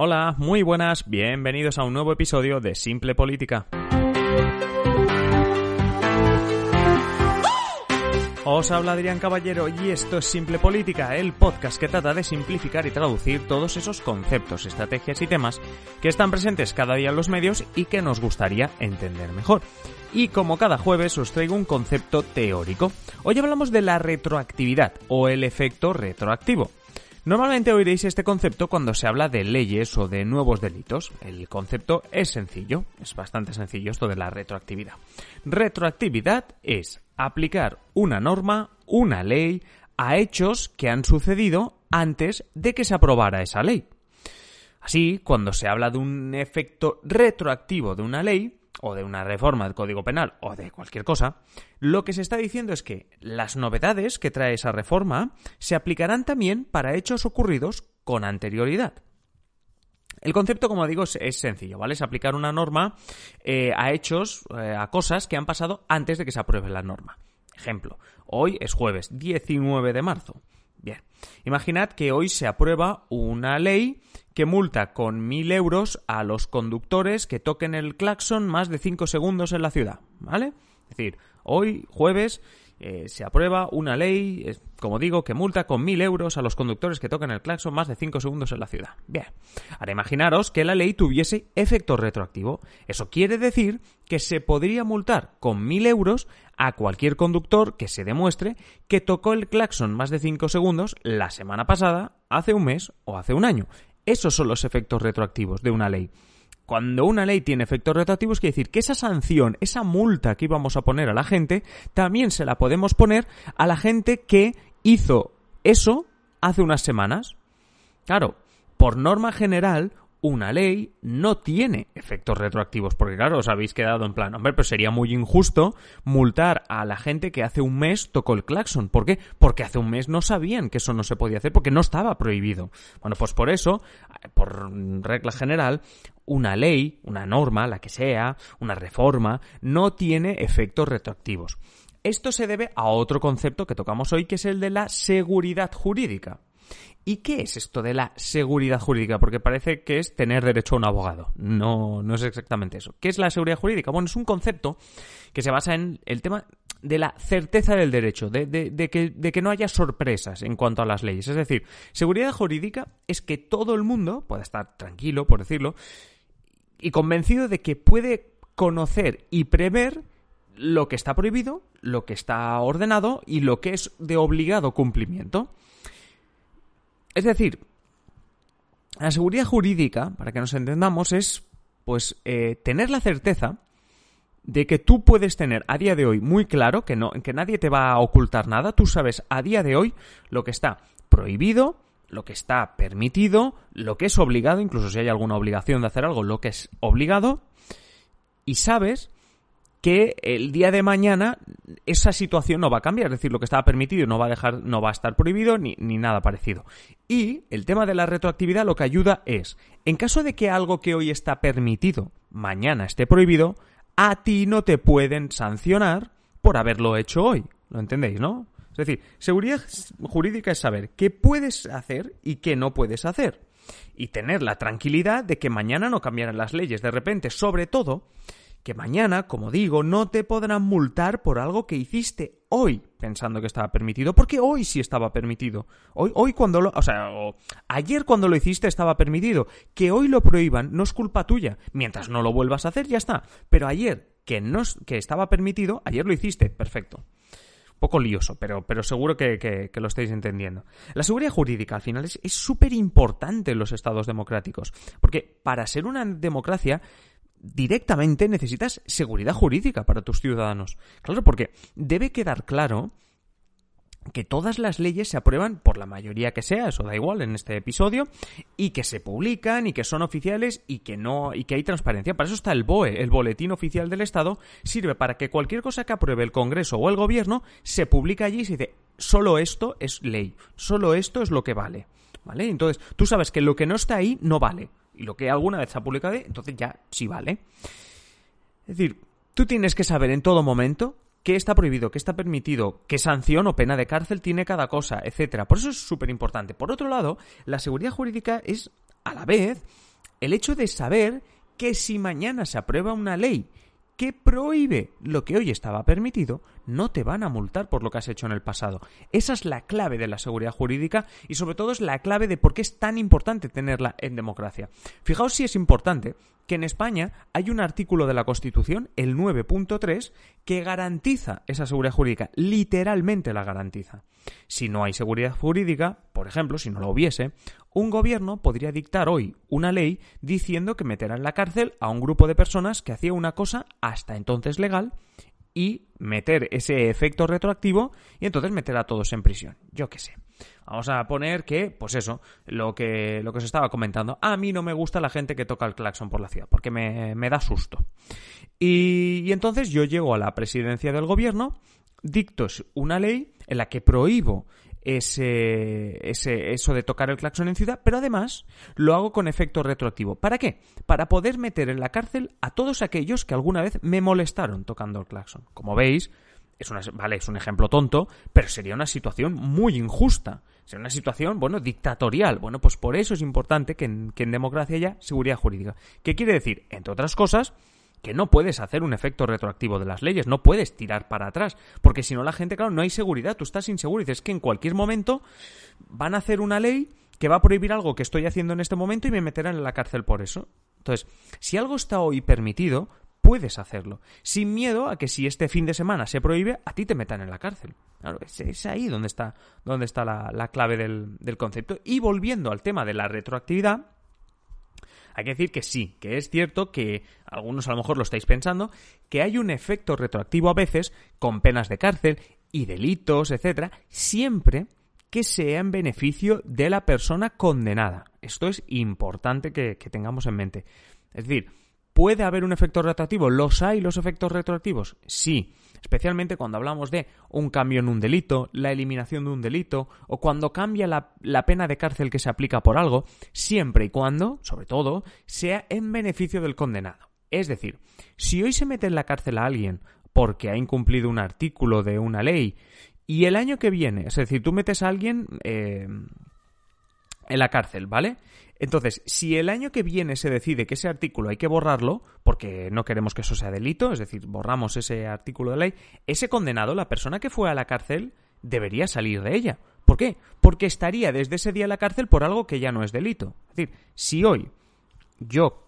Hola, muy buenas, bienvenidos a un nuevo episodio de Simple Política. Os habla Adrián Caballero y esto es Simple Política, el podcast que trata de simplificar y traducir todos esos conceptos, estrategias y temas que están presentes cada día en los medios y que nos gustaría entender mejor. Y como cada jueves os traigo un concepto teórico. Hoy hablamos de la retroactividad o el efecto retroactivo. Normalmente oiréis este concepto cuando se habla de leyes o de nuevos delitos. El concepto es sencillo, es bastante sencillo esto de la retroactividad. Retroactividad es aplicar una norma, una ley, a hechos que han sucedido antes de que se aprobara esa ley. Así, cuando se habla de un efecto retroactivo de una ley, o de una reforma del Código Penal o de cualquier cosa, lo que se está diciendo es que las novedades que trae esa reforma se aplicarán también para hechos ocurridos con anterioridad. El concepto, como digo, es, sencillo, ¿vale? Es aplicar una norma eh, a hechos, eh, a cosas que han pasado antes de que se apruebe la norma. Ejemplo, hoy es jueves 19 de marzo. Bien, imaginad que hoy se aprueba una ley que multa con mil euros a los conductores que toquen el claxon más de 5 segundos en la ciudad, ¿vale? Es decir, hoy, jueves, eh, se aprueba una ley, como digo, que multa con mil euros a los conductores que toquen el claxon más de 5 segundos en la ciudad. Bien, ahora imaginaros que la ley tuviese efecto retroactivo. Eso quiere decir que se podría multar con mil euros a cualquier conductor que se demuestre que tocó el claxon más de 5 segundos la semana pasada, hace un mes o hace un año. Esos son los efectos retroactivos de una ley. Cuando una ley tiene efectos retroactivos, quiere decir que esa sanción, esa multa que íbamos a poner a la gente, también se la podemos poner a la gente que hizo eso hace unas semanas. Claro, por norma general, una ley no tiene efectos retroactivos, porque claro, os habéis quedado en plan, hombre, pero sería muy injusto multar a la gente que hace un mes tocó el claxon. ¿Por qué? Porque hace un mes no sabían que eso no se podía hacer, porque no estaba prohibido. Bueno, pues por eso, por regla general, una ley, una norma, la que sea, una reforma, no tiene efectos retroactivos. Esto se debe a otro concepto que tocamos hoy, que es el de la seguridad jurídica. ¿Y qué es esto de la seguridad jurídica? Porque parece que es tener derecho a un abogado. No, no es exactamente eso. ¿Qué es la seguridad jurídica? Bueno, es un concepto que se basa en el tema de la certeza del derecho, de, que, de, que, no haya sorpresas en cuanto a las leyes. Es decir, seguridad jurídica es que todo el mundo pueda estar tranquilo, por decirlo, y convencido de que puede conocer y prever lo que está prohibido, lo que está ordenado y lo que es de obligado cumplimiento. Es decir, la seguridad jurídica, para que nos entendamos, es pues eh, tener la certeza de que tú puedes tener a día de hoy muy claro que no, que nadie te va a ocultar nada. Tú sabes a día de hoy lo que está prohibido, lo que está permitido, lo que es obligado, incluso si hay alguna obligación de hacer algo, lo que es obligado, y sabes que el día de mañana esa situación no va a cambiar, es decir, lo que estaba permitido no va a dejar, no va a estar prohibido ni, ni, nada parecido. Y el tema de la retroactividad lo que ayuda es, en caso de que algo que hoy está permitido mañana esté prohibido, a ti no te pueden sancionar por haberlo hecho hoy. ¿Lo entendéis, no? Es decir, seguridad jurídica es saber qué puedes hacer y qué no puedes hacer. Y tener la tranquilidad de que mañana no cambiarán las leyes de repente, sobre todo que mañana, como digo, no te podrán multar por algo que hiciste hoy pensando que estaba permitido, porque hoy sí estaba permitido. Hoy, hoy cuando lo, o sea, ayer cuando lo hiciste estaba permitido. Que hoy lo prohíban no es culpa tuya. Mientras no lo vuelvas a hacer, ya está. Pero ayer, que no que estaba permitido, ayer lo hiciste, perfecto. Un poco lioso, pero, pero seguro que, que, lo estáis entendiendo. La seguridad jurídica, al final, es súper importante en los estados democráticos. Porque para ser una democracia directamente necesitas seguridad jurídica para tus ciudadanos. Claro, porque debe quedar claro que todas las leyes se aprueban por la mayoría que sea, eso da igual en este episodio, y que se publican y que son oficiales y que no y que hay transparencia. Para eso está el BOE, el Boletín Oficial del Estado, sirve para que cualquier cosa que apruebe el Congreso o el Gobierno se publica allí y se dice solo esto es ley, solo esto es lo que vale. ¿Vale? Entonces, tú sabes que lo que no está ahí no vale. Y lo que alguna vez se ha publicado, entonces ya sí vale. Es decir, tú tienes que saber en todo momento qué está prohibido, qué está permitido, qué sanción o pena de cárcel tiene cada cosa, etcétera. Por eso es súper importante. Por otro lado, la seguridad jurídica es, a la vez, el hecho de saber que si mañana se aprueba una ley que prohíbe lo que hoy estaba permitido, no te van a multar por lo que has hecho en el pasado. Esa es la clave de la seguridad jurídica y sobre todo es la clave de por qué es tan importante tenerla en democracia. Fijaos si es importante que en España hay un artículo de la Constitución, el 9.3, que garantiza esa seguridad jurídica, literalmente la garantiza. Si no hay seguridad jurídica, por ejemplo, si no la hubiese, un gobierno podría dictar hoy una ley diciendo que meterá en la cárcel a un grupo de personas que hacía una cosa hasta entonces legal y meter ese efecto retroactivo y entonces meter a todos en prisión. Yo qué sé. Vamos a poner que, pues eso, lo que, lo que os estaba comentando. A mí no me gusta la gente que toca el claxon por la ciudad, porque me, me da susto. Y, y entonces yo llego a la presidencia del gobierno, dicto una ley en la que prohíbo ese, ese, eso de tocar el claxon en ciudad, pero además lo hago con efecto retroactivo. ¿Para qué? Para poder meter en la cárcel a todos aquellos que alguna vez me molestaron tocando el claxon. Como veis, es una, vale, es un ejemplo tonto, pero sería una situación muy injusta. Sería una situación, bueno, dictatorial. Bueno, pues por eso es importante que en, que en democracia haya seguridad jurídica. ¿Qué quiere decir? Entre otras cosas, que no puedes hacer un efecto retroactivo de las leyes, no puedes tirar para atrás, porque si no la gente, claro, no hay seguridad, tú estás inseguro y dices que en cualquier momento van a hacer una ley que va a prohibir algo que estoy haciendo en este momento y me meterán en la cárcel por eso. Entonces, si algo está hoy permitido, puedes hacerlo, sin miedo a que si este fin de semana se prohíbe, a ti te metan en la cárcel. Claro, es, ahí donde está, donde está la, la clave del concepto. Y volviendo al tema de la retroactividad, hay que decir que sí, que es cierto que algunos a lo mejor lo estáis pensando, que hay un efecto retroactivo a veces con penas de cárcel y delitos, etcétera, siempre que sea en beneficio de la persona condenada. Esto es importante que, tengamos en mente. Es decir, ¿puede haber un efecto retroactivo? ¿Los hay los efectos retroactivos? Sí especialmente cuando hablamos de un cambio en un delito, la eliminación de un delito o cuando cambia la, la, pena de cárcel que se aplica por algo, siempre y cuando, sobre todo, sea en beneficio del condenado. Es decir, si hoy se mete en la cárcel a alguien porque ha incumplido un artículo de una ley y el año que viene, es decir, tú metes a alguien eh, en la cárcel, ¿vale? Entonces, si el año que viene se decide que ese artículo hay que borrarlo, porque no queremos que eso sea delito, es decir, borramos ese artículo de ley, ese condenado, la persona que fue a la cárcel, debería salir de ella. ¿Por qué? Porque estaría desde ese día en la cárcel por algo que ya no es delito. Es decir, si hoy yo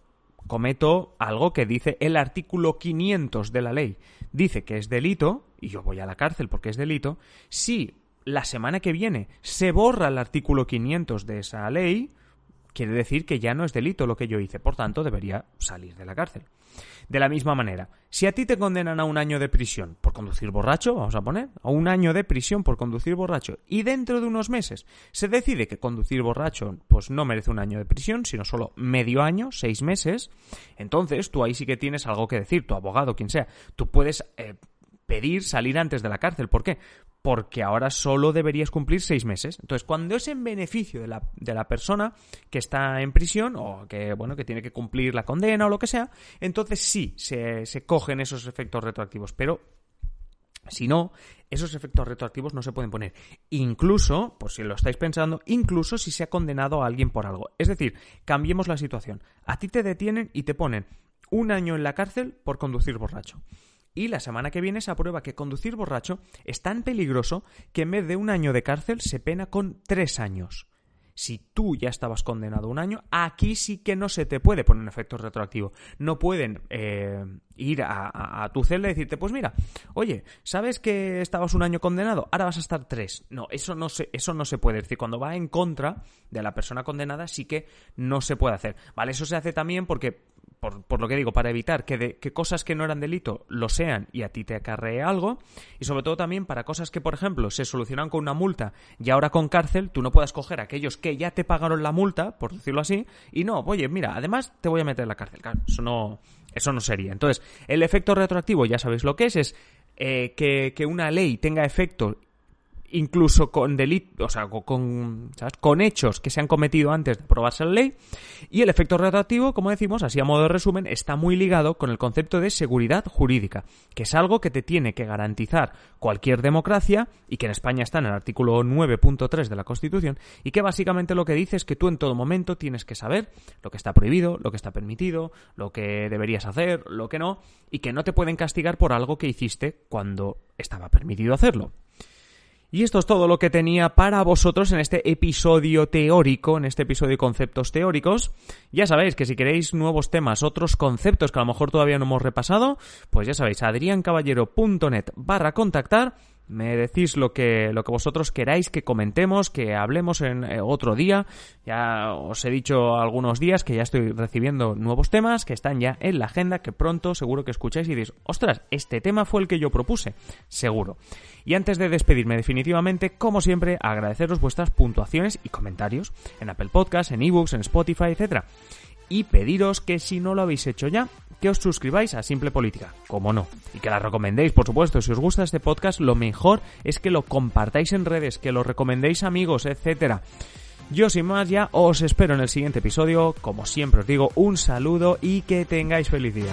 cometo algo que dice el artículo 500 de la ley, dice que es delito, y yo voy a la cárcel porque es delito, si la semana que viene se borra el artículo 500 de esa ley, quiere decir que ya no es delito lo que yo hice, por tanto debería salir de la cárcel. De la misma manera, si a ti te condenan a un año de prisión por conducir borracho, vamos a poner, a un año de prisión por conducir borracho, y dentro de unos meses se decide que conducir borracho pues no merece un año de prisión, sino solo medio año, seis meses, entonces tú ahí sí que tienes algo que decir, tu abogado, quien sea, tú puedes eh, pedir salir antes de la cárcel. ¿Por qué? Porque ahora solo deberías cumplir seis meses. Entonces, cuando es en beneficio de la, de la, persona que está en prisión o que, bueno, que tiene que cumplir la condena o lo que sea, entonces sí, se, se cogen esos efectos retroactivos. Pero, si no, esos efectos retroactivos no se pueden poner. Incluso, por si lo estáis pensando, incluso si se ha condenado a alguien por algo. Es decir, cambiemos la situación. A ti te detienen y te ponen un año en la cárcel por conducir borracho. Y la semana que viene se aprueba que conducir borracho es tan peligroso que en vez de un año de cárcel se pena con tres años. Si tú ya estabas condenado un año, aquí sí que no se te puede poner un efecto retroactivo. No pueden eh, ir a, tu celda y decirte, pues mira, oye, ¿sabes que estabas un año condenado? Ahora vas a estar tres. No, eso no se, eso no se puede. decir, cuando va en contra de la persona condenada, sí que no se puede hacer. ¿Vale? Eso se hace también porque por, lo que digo, para evitar que, que cosas que no eran delito lo sean y a ti te acarree algo, y sobre todo también para cosas que, por ejemplo, se solucionan con una multa y ahora con cárcel, tú no puedas coger a aquellos que ya te pagaron la multa, por decirlo así, y no, oye, mira, además te voy a meter en la cárcel. Claro, eso no, eso no sería. Entonces, el efecto retroactivo, ya sabéis lo que es, es eh, que, que una ley tenga efecto incluso con delitos, o sea, con, hechos que se han cometido antes de aprobarse la ley. Y el efecto retroactivo, como decimos, así a modo de resumen, está muy ligado con el concepto de seguridad jurídica, que es algo que te tiene que garantizar cualquier democracia y que en España está en el artículo 9.3 de la Constitución y que básicamente lo que dice es que tú en todo momento tienes que saber lo que está prohibido, lo que está permitido, lo que deberías hacer, lo que no, y que no te pueden castigar por algo que hiciste cuando estaba permitido hacerlo. Y esto es todo lo que tenía para vosotros en este episodio teórico, en este episodio de conceptos teóricos. Ya sabéis que si queréis nuevos temas, otros conceptos que a lo mejor todavía no hemos repasado, pues ya sabéis, adriancaballero.net barra contactar me decís lo que, lo que vosotros queráis que comentemos, que hablemos en eh, otro día. Ya os he dicho algunos días que ya estoy recibiendo nuevos temas que están ya en la agenda, que pronto seguro que escucháis y diréis, ostras, este tema fue el que yo propuse. Seguro. Y antes de despedirme definitivamente, como siempre, agradeceros vuestras puntuaciones y comentarios en Apple Podcasts, en eBooks, en Spotify, etcétera y pediros que si no lo habéis hecho ya, que os suscribáis a Simple Política, como no, y que la recomendéis, por supuesto, si os gusta este podcast, lo mejor es que lo compartáis en redes, que lo recomendéis amigos, etcétera. Yo sin más ya os espero en el siguiente episodio, como siempre os digo, un saludo y que tengáis feliz día.